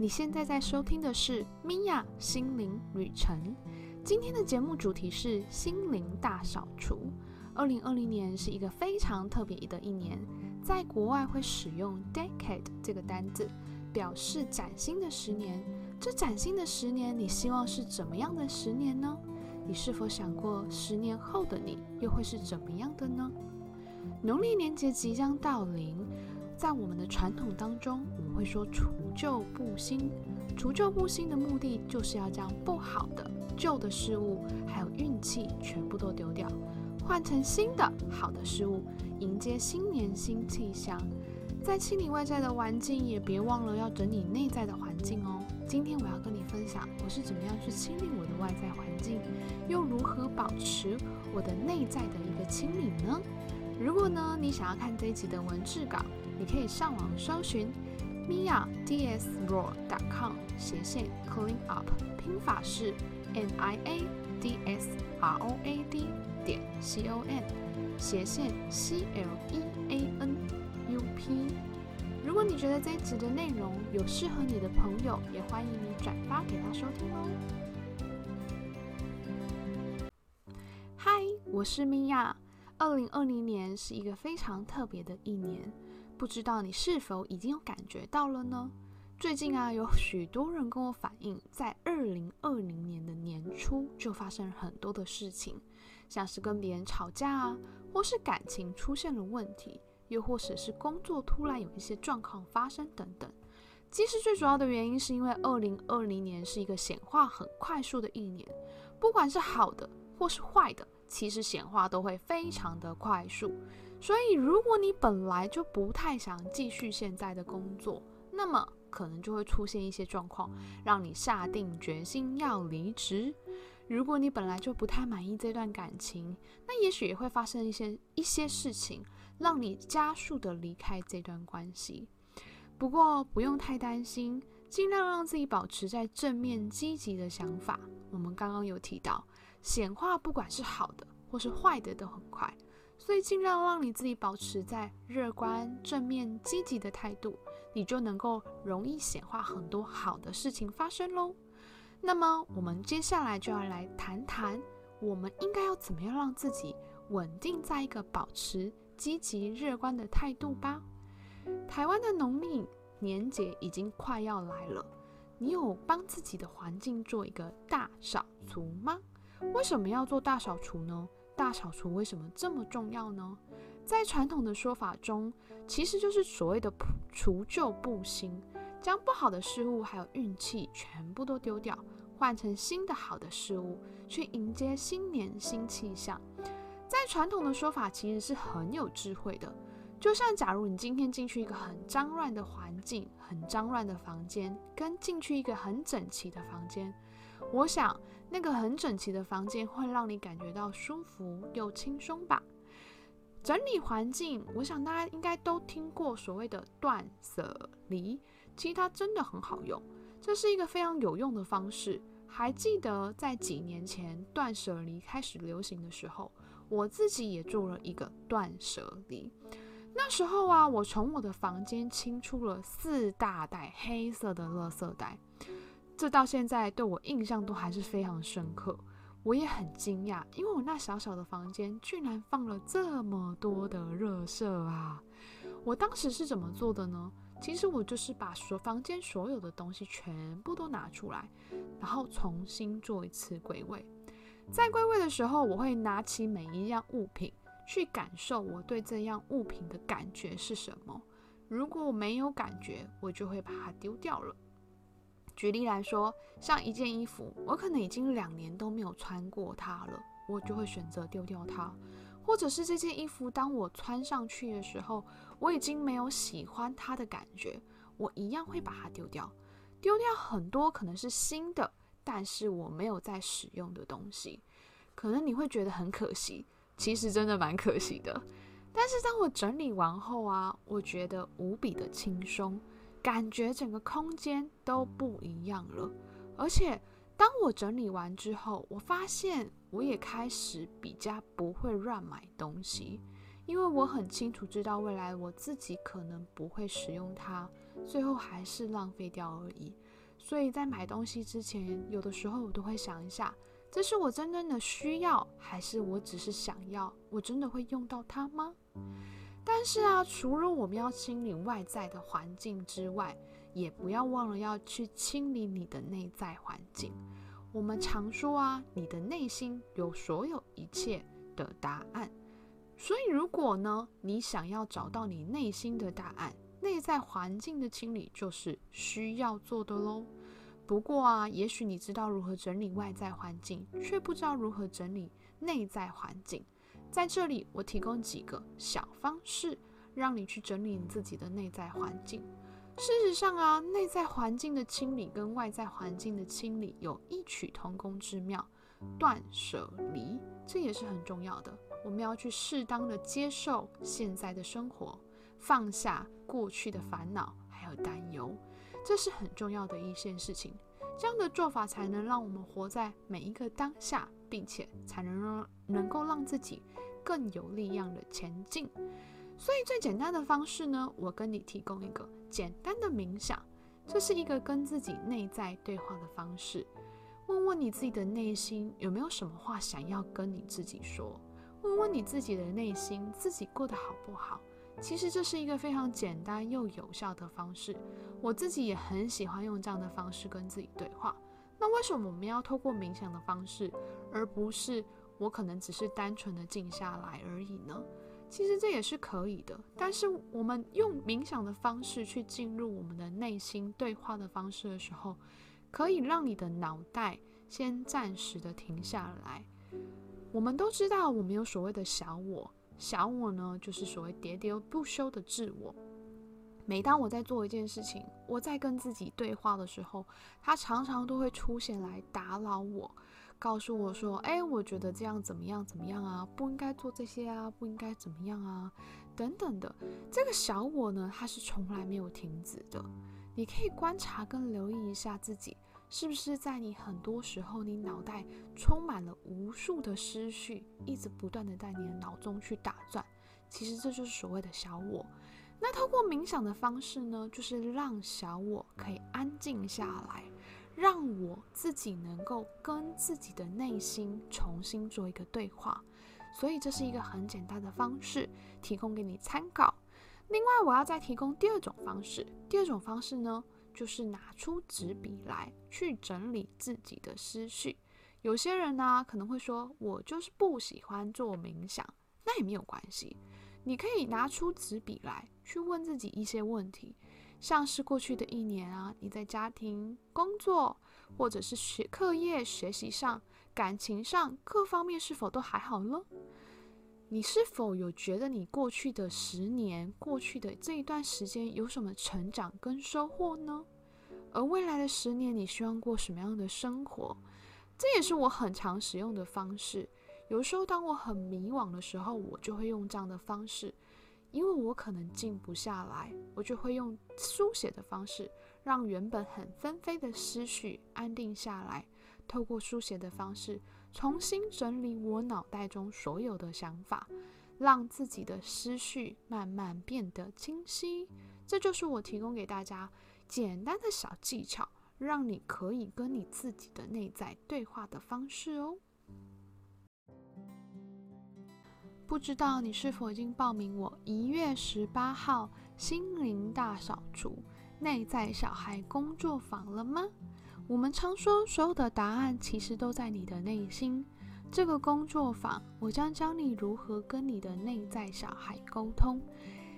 你现在在收听的是米娅心灵旅程。今天的节目主题是心灵大扫除。二零二零年是一个非常特别的一年，在国外会使用 decade 这个单字，表示崭新的十年。这崭新的十年，你希望是怎么样的十年呢？你是否想过十年后的你又会是怎么样的呢？农历年节即将到临，在我们的传统当中，会说除旧布新。除旧布新的目的就是要将不好的、旧的事物，还有运气全部都丢掉，换成新的好的事物，迎接新年新气象。在清理外在的环境，也别忘了要整理内在的环境哦。今天我要跟你分享，我是怎么样去清理我的外在环境，又如何保持我的内在的一个清理呢？如果呢，你想要看这一集的文字稿，你可以上网搜寻 mia dsroad.com 斜线 clean up，拼法是 n i a d s r o a d 点 c o m 斜线 c l e a n u p。如果你觉得这一集的内容有适合你的朋友，也欢迎你转发给他收听哦。嗨，我是米娅。二零二零年是一个非常特别的一年，不知道你是否已经有感觉到了呢？最近啊，有许多人跟我反映，在二零二零年的年初就发生了很多的事情，像是跟别人吵架啊，或是感情出现了问题，又或者是工作突然有一些状况发生等等。其实最主要的原因是因为二零二零年是一个显化很快速的一年，不管是好的或是坏的。其实显化都会非常的快速，所以如果你本来就不太想继续现在的工作，那么可能就会出现一些状况，让你下定决心要离职。如果你本来就不太满意这段感情，那也许也会发生一些一些事情，让你加速的离开这段关系。不过不用太担心，尽量让自己保持在正面积极的想法。我们刚刚有提到。显化不管是好的或是坏的都很快，所以尽量让你自己保持在乐观、正面、积极的态度，你就能够容易显化很多好的事情发生喽。那么我们接下来就要来谈谈，我们应该要怎么样让自己稳定在一个保持积极乐观的态度吧。台湾的农历年节已经快要来了，你有帮自己的环境做一个大扫除吗？为什么要做大扫除呢？大扫除为什么这么重要呢？在传统的说法中，其实就是所谓的除旧布新，将不好的事物还有运气全部都丢掉，换成新的好的事物，去迎接新年新气象。在传统的说法，其实是很有智慧的。就像假如你今天进去一个很脏乱的环境，很脏乱的房间，跟进去一个很整齐的房间。我想，那个很整齐的房间会让你感觉到舒服又轻松吧。整理环境，我想大家应该都听过所谓的断舍离，其实它真的很好用，这是一个非常有用的方式。还记得在几年前断舍离开始流行的时候，我自己也做了一个断舍离。那时候啊，我从我的房间清出了四大袋黑色的垃圾袋。这到现在对我印象都还是非常深刻，我也很惊讶，因为我那小小的房间居然放了这么多的热色啊！我当时是怎么做的呢？其实我就是把所房间所有的东西全部都拿出来，然后重新做一次归位。在归位的时候，我会拿起每一样物品，去感受我对这样物品的感觉是什么。如果我没有感觉，我就会把它丢掉了。举例来说，像一件衣服，我可能已经两年都没有穿过它了，我就会选择丢掉它；或者是这件衣服，当我穿上去的时候，我已经没有喜欢它的感觉，我一样会把它丢掉。丢掉很多可能是新的，但是我没有在使用的东西，可能你会觉得很可惜，其实真的蛮可惜的。但是当我整理完后啊，我觉得无比的轻松。感觉整个空间都不一样了，而且当我整理完之后，我发现我也开始比较不会乱买东西，因为我很清楚知道未来我自己可能不会使用它，最后还是浪费掉而已。所以在买东西之前，有的时候我都会想一下，这是我真正的需要，还是我只是想要？我真的会用到它吗？但是啊，除了我们要清理外在的环境之外，也不要忘了要去清理你的内在环境。我们常说啊，你的内心有所有一切的答案。所以，如果呢，你想要找到你内心的答案，内在环境的清理就是需要做的喽。不过啊，也许你知道如何整理外在环境，却不知道如何整理内在环境。在这里，我提供几个小方式，让你去整理你自己的内在环境。事实上啊，内在环境的清理跟外在环境的清理有异曲同工之妙，断舍离这也是很重要的。我们要去适当的接受现在的生活，放下过去的烦恼还有担忧，这是很重要的一件事情。这样的做法才能让我们活在每一个当下，并且才能让能够让自己更有力量的前进。所以最简单的方式呢，我跟你提供一个简单的冥想，这是一个跟自己内在对话的方式。问问你自己的内心有没有什么话想要跟你自己说？问问你自己的内心，自己过得好不好？其实这是一个非常简单又有效的方式，我自己也很喜欢用这样的方式跟自己对话。那为什么我们要透过冥想的方式，而不是我可能只是单纯的静下来而已呢？其实这也是可以的，但是我们用冥想的方式去进入我们的内心对话的方式的时候，可以让你的脑袋先暂时的停下来。我们都知道，我们有所谓的小我。小我呢，就是所谓喋喋不休的自我。每当我在做一件事情，我在跟自己对话的时候，它常常都会出现来打扰我，告诉我说：“哎，我觉得这样怎么样怎么样啊？不应该做这些啊，不应该怎么样啊，等等的。”这个小我呢，它是从来没有停止的。你可以观察跟留意一下自己。是不是在你很多时候，你脑袋充满了无数的思绪，一直不断的在你的脑中去打转？其实这就是所谓的小我。那透过冥想的方式呢，就是让小我可以安静下来，让我自己能够跟自己的内心重新做一个对话。所以这是一个很简单的方式，提供给你参考。另外，我要再提供第二种方式。第二种方式呢？就是拿出纸笔来去整理自己的思绪。有些人呢可能会说，我就是不喜欢做冥想，那也没有关系。你可以拿出纸笔来去问自己一些问题，像是过去的一年啊，你在家庭、工作或者是学课业、学习上、感情上各方面是否都还好呢？你是否有觉得你过去的十年、过去的这一段时间有什么成长跟收获呢？而未来的十年，你希望过什么样的生活？这也是我很常使用的方式。有时候，当我很迷惘的时候，我就会用这样的方式，因为我可能静不下来，我就会用书写的方式，让原本很纷飞的思绪安定下来。透过书写的方式。重新整理我脑袋中所有的想法，让自己的思绪慢慢变得清晰。这就是我提供给大家简单的小技巧，让你可以跟你自己的内在对话的方式哦。不知道你是否已经报名我一月十八号心灵大扫除内在小孩工作坊了吗？我们常说，所有的答案其实都在你的内心。这个工作坊，我将教你如何跟你的内在小孩沟通。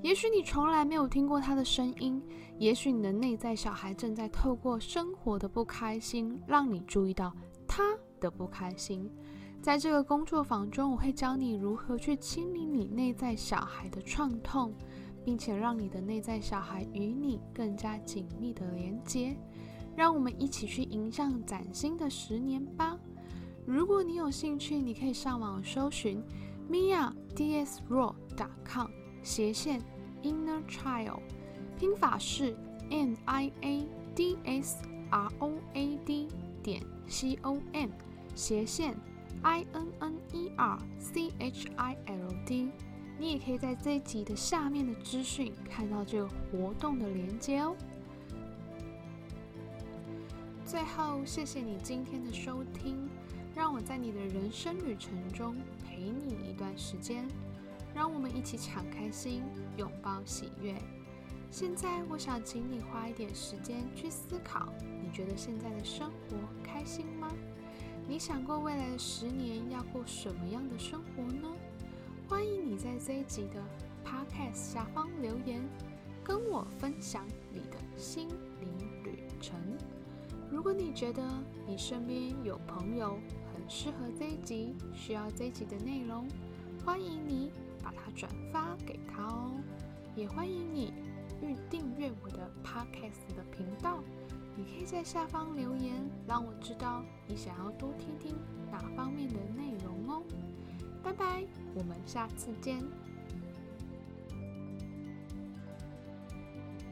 也许你从来没有听过他的声音，也许你的内在小孩正在透过生活的不开心，让你注意到他的不开心。在这个工作坊中，我会教你如何去清理你内在小孩的创痛，并且让你的内在小孩与你更加紧密的连接。让我们一起去迎向崭新的十年吧！如果你有兴趣，你可以上网搜寻 miadsro.com 斜线 inner child，拼法是 n i a d s r o a d 点 c o m 斜线 i n n e r c h i l d。你也可以在这一集的下面的资讯看到这个活动的连接哦。最后，谢谢你今天的收听，让我在你的人生旅程中陪你一段时间，让我们一起敞开心，拥抱喜悦。现在，我想请你花一点时间去思考，你觉得现在的生活开心吗？你想过未来的十年要过什么样的生活呢？欢迎你在这一集的 Podcast 下方留言，跟我分享你的心灵旅程。如果你觉得你身边有朋友很适合这一集，需要这一集的内容，欢迎你把它转发给他哦。也欢迎你预订阅我的 Podcast 的频道。你可以在下方留言，让我知道你想要多听听哪方面的内容哦。拜拜，我们下次见。